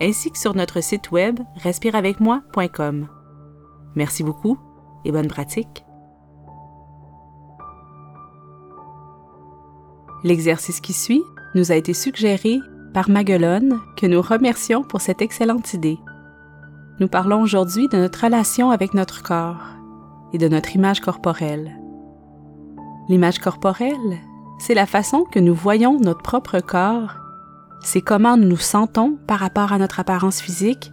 ainsi que sur notre site web respireavecmoi.com. Merci beaucoup et bonne pratique. L'exercice qui suit nous a été suggéré par Maguelone, que nous remercions pour cette excellente idée. Nous parlons aujourd'hui de notre relation avec notre corps et de notre image corporelle. L'image corporelle, c'est la façon que nous voyons notre propre corps c'est comment nous nous sentons par rapport à notre apparence physique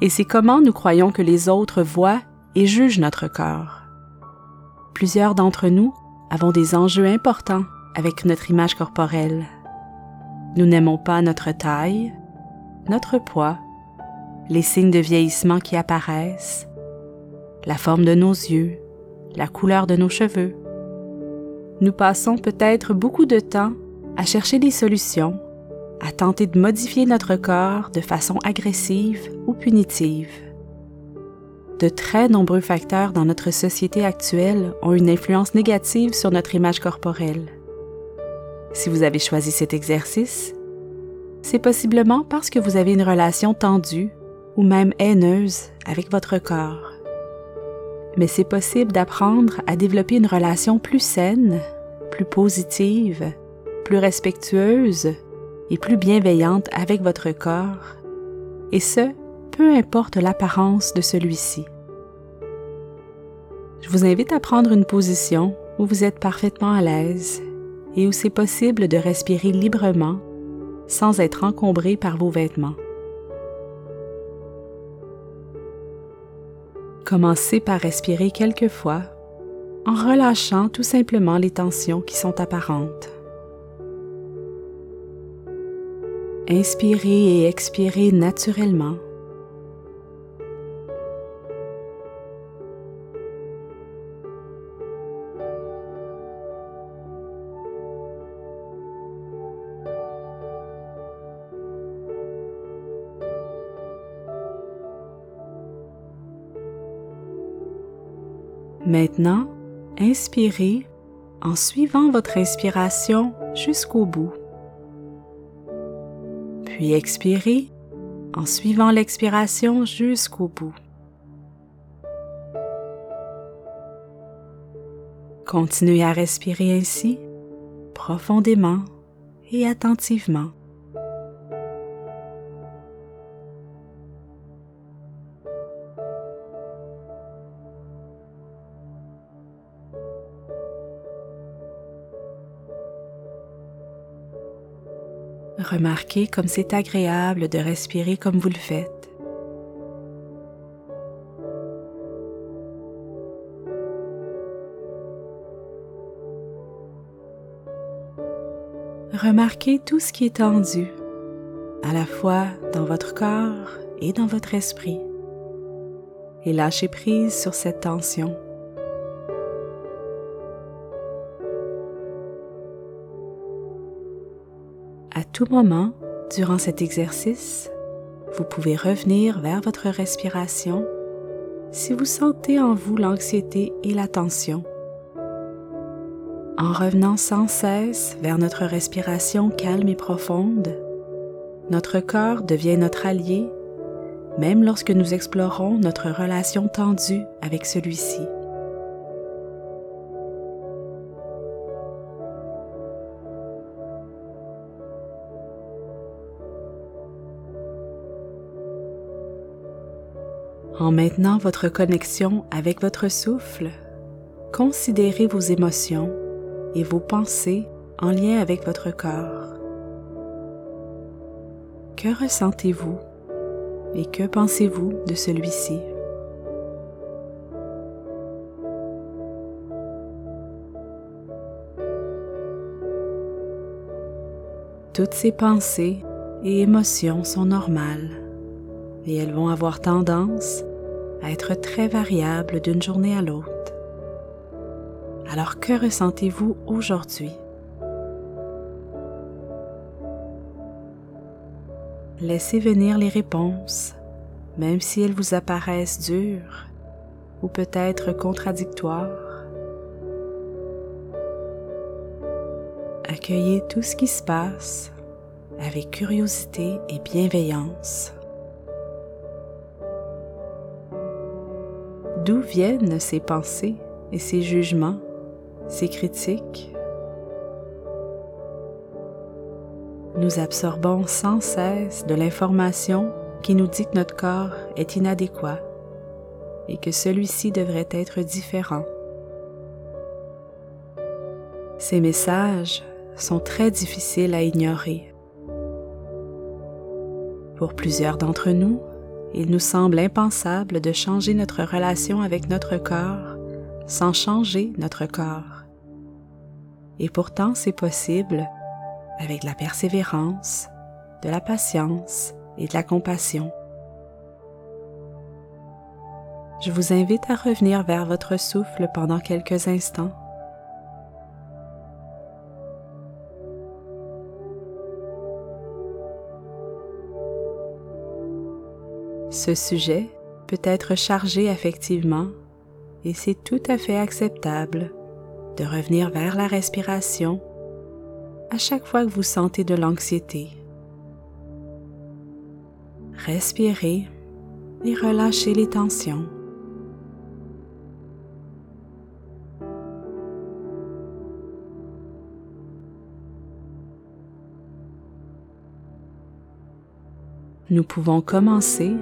et c'est comment nous croyons que les autres voient et jugent notre corps. Plusieurs d'entre nous avons des enjeux importants avec notre image corporelle. Nous n'aimons pas notre taille, notre poids, les signes de vieillissement qui apparaissent, la forme de nos yeux, la couleur de nos cheveux. Nous passons peut-être beaucoup de temps à chercher des solutions à tenter de modifier notre corps de façon agressive ou punitive. De très nombreux facteurs dans notre société actuelle ont une influence négative sur notre image corporelle. Si vous avez choisi cet exercice, c'est possiblement parce que vous avez une relation tendue ou même haineuse avec votre corps. Mais c'est possible d'apprendre à développer une relation plus saine, plus positive, plus respectueuse et plus bienveillante avec votre corps, et ce, peu importe l'apparence de celui-ci. Je vous invite à prendre une position où vous êtes parfaitement à l'aise et où c'est possible de respirer librement sans être encombré par vos vêtements. Commencez par respirer quelques fois en relâchant tout simplement les tensions qui sont apparentes. Inspirez et expirez naturellement. Maintenant, inspirez en suivant votre inspiration jusqu'au bout puis expirez en suivant l'expiration jusqu'au bout. Continuez à respirer ainsi, profondément et attentivement. Remarquez comme c'est agréable de respirer comme vous le faites. Remarquez tout ce qui est tendu, à la fois dans votre corps et dans votre esprit, et lâchez prise sur cette tension. À tout moment, durant cet exercice, vous pouvez revenir vers votre respiration si vous sentez en vous l'anxiété et la tension. En revenant sans cesse vers notre respiration calme et profonde, notre corps devient notre allié, même lorsque nous explorons notre relation tendue avec celui-ci. En maintenant votre connexion avec votre souffle, considérez vos émotions et vos pensées en lien avec votre corps. Que ressentez-vous et que pensez-vous de celui-ci? Toutes ces pensées et émotions sont normales et elles vont avoir tendance à être très variables d'une journée à l'autre. Alors que ressentez-vous aujourd'hui? Laissez venir les réponses, même si elles vous apparaissent dures ou peut-être contradictoires. Accueillez tout ce qui se passe avec curiosité et bienveillance. D'où viennent ces pensées et ces jugements, ces critiques? Nous absorbons sans cesse de l'information qui nous dit que notre corps est inadéquat et que celui-ci devrait être différent. Ces messages sont très difficiles à ignorer. Pour plusieurs d'entre nous, il nous semble impensable de changer notre relation avec notre corps sans changer notre corps. Et pourtant, c'est possible avec la persévérance, de la patience et de la compassion. Je vous invite à revenir vers votre souffle pendant quelques instants. Ce sujet peut être chargé affectivement et c'est tout à fait acceptable de revenir vers la respiration à chaque fois que vous sentez de l'anxiété. Respirez et relâchez les tensions. Nous pouvons commencer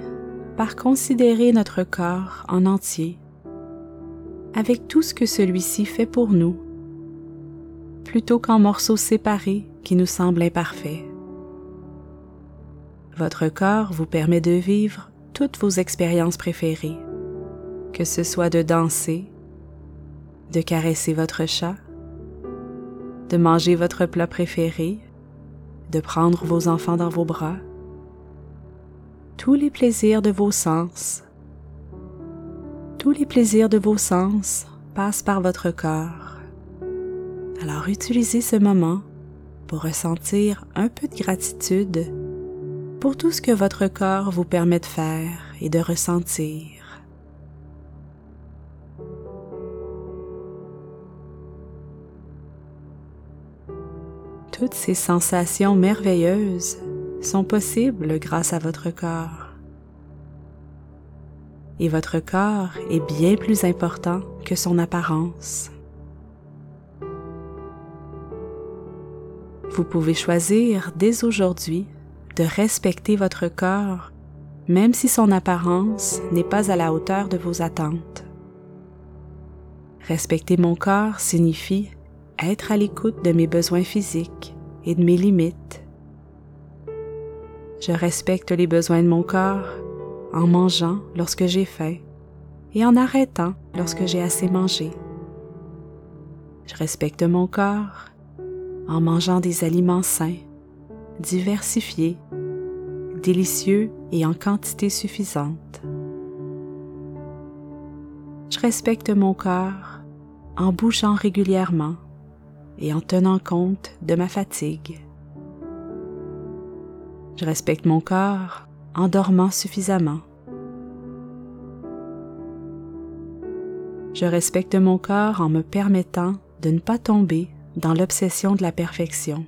par considérer notre corps en entier, avec tout ce que celui-ci fait pour nous plutôt qu'en morceaux séparés qui nous semblent imparfaits. Votre corps vous permet de vivre toutes vos expériences préférées, que ce soit de danser, de caresser votre chat, de manger votre plat préféré, de prendre vos enfants dans vos bras, tous les plaisirs de vos sens. Tous les plaisirs de vos sens passent par votre corps alors utilisez ce moment pour ressentir un peu de gratitude pour tout ce que votre corps vous permet de faire et de ressentir. Toutes ces sensations merveilleuses sont possibles grâce à votre corps. Et votre corps est bien plus important que son apparence. Vous pouvez choisir dès aujourd'hui de respecter votre corps, même si son apparence n'est pas à la hauteur de vos attentes. Respecter mon corps signifie être à l'écoute de mes besoins physiques et de mes limites. Je respecte les besoins de mon corps en mangeant lorsque j'ai faim et en arrêtant lorsque j'ai assez mangé. Je respecte mon corps en mangeant des aliments sains, diversifiés, délicieux et en quantité suffisante. Je respecte mon corps en bougeant régulièrement et en tenant compte de ma fatigue. Je respecte mon corps en dormant suffisamment. Je respecte mon corps en me permettant de ne pas tomber dans l'obsession de la perfection.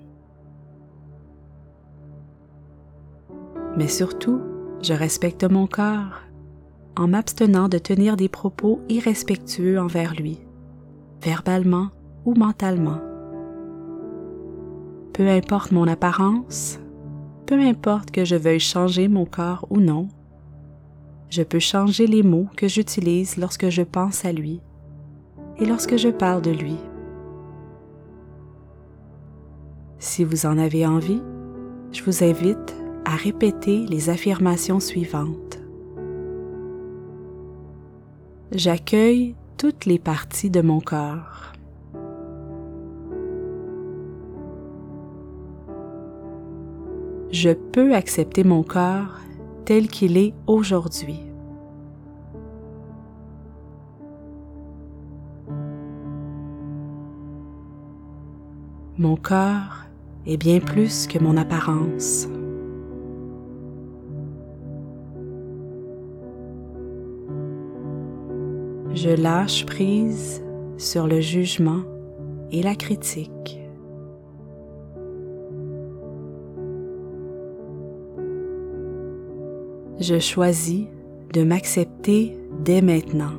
Mais surtout, je respecte mon corps en m'abstenant de tenir des propos irrespectueux envers lui, verbalement ou mentalement. Peu importe mon apparence, peu importe que je veuille changer mon corps ou non, je peux changer les mots que j'utilise lorsque je pense à lui et lorsque je parle de lui. Si vous en avez envie, je vous invite à répéter les affirmations suivantes. J'accueille toutes les parties de mon corps. Je peux accepter mon corps tel qu'il est aujourd'hui. Mon corps est bien plus que mon apparence. Je lâche prise sur le jugement et la critique. Je choisis de m'accepter dès maintenant.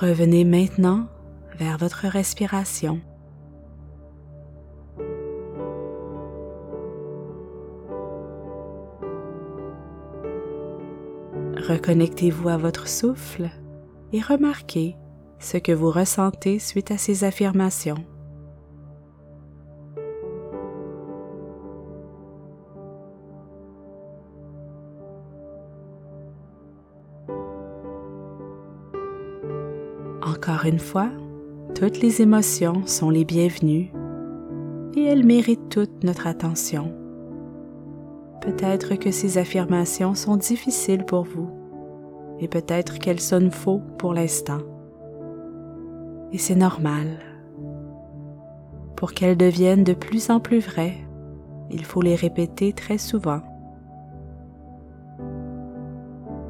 Revenez maintenant vers votre respiration. Reconnectez-vous à votre souffle et remarquez ce que vous ressentez suite à ces affirmations. Encore une fois, toutes les émotions sont les bienvenues et elles méritent toute notre attention. Peut-être que ces affirmations sont difficiles pour vous et peut-être qu'elles sonnent faux pour l'instant. Et c'est normal. Pour qu'elles deviennent de plus en plus vraies, il faut les répéter très souvent.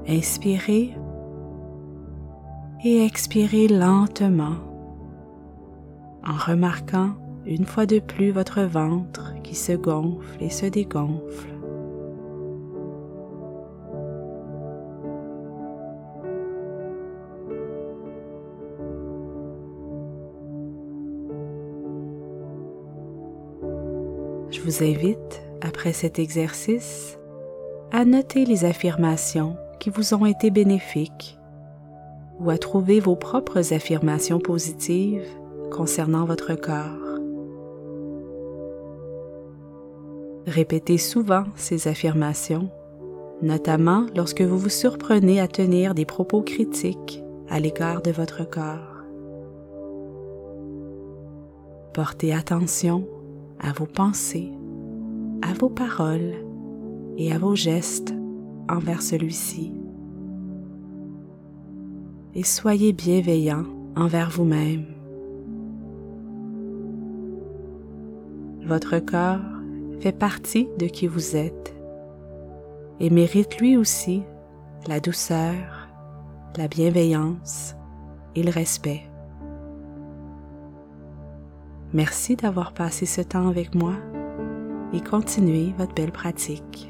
Inspirez et expirez lentement en remarquant une fois de plus votre ventre qui se gonfle et se dégonfle. Vous invite, après cet exercice, à noter les affirmations qui vous ont été bénéfiques ou à trouver vos propres affirmations positives concernant votre corps. Répétez souvent ces affirmations, notamment lorsque vous vous surprenez à tenir des propos critiques à l'égard de votre corps. Portez attention à vos pensées, à vos paroles et à vos gestes envers celui-ci. Et soyez bienveillant envers vous-même. Votre corps fait partie de qui vous êtes et mérite lui aussi la douceur, la bienveillance et le respect. Merci d'avoir passé ce temps avec moi et continuez votre belle pratique.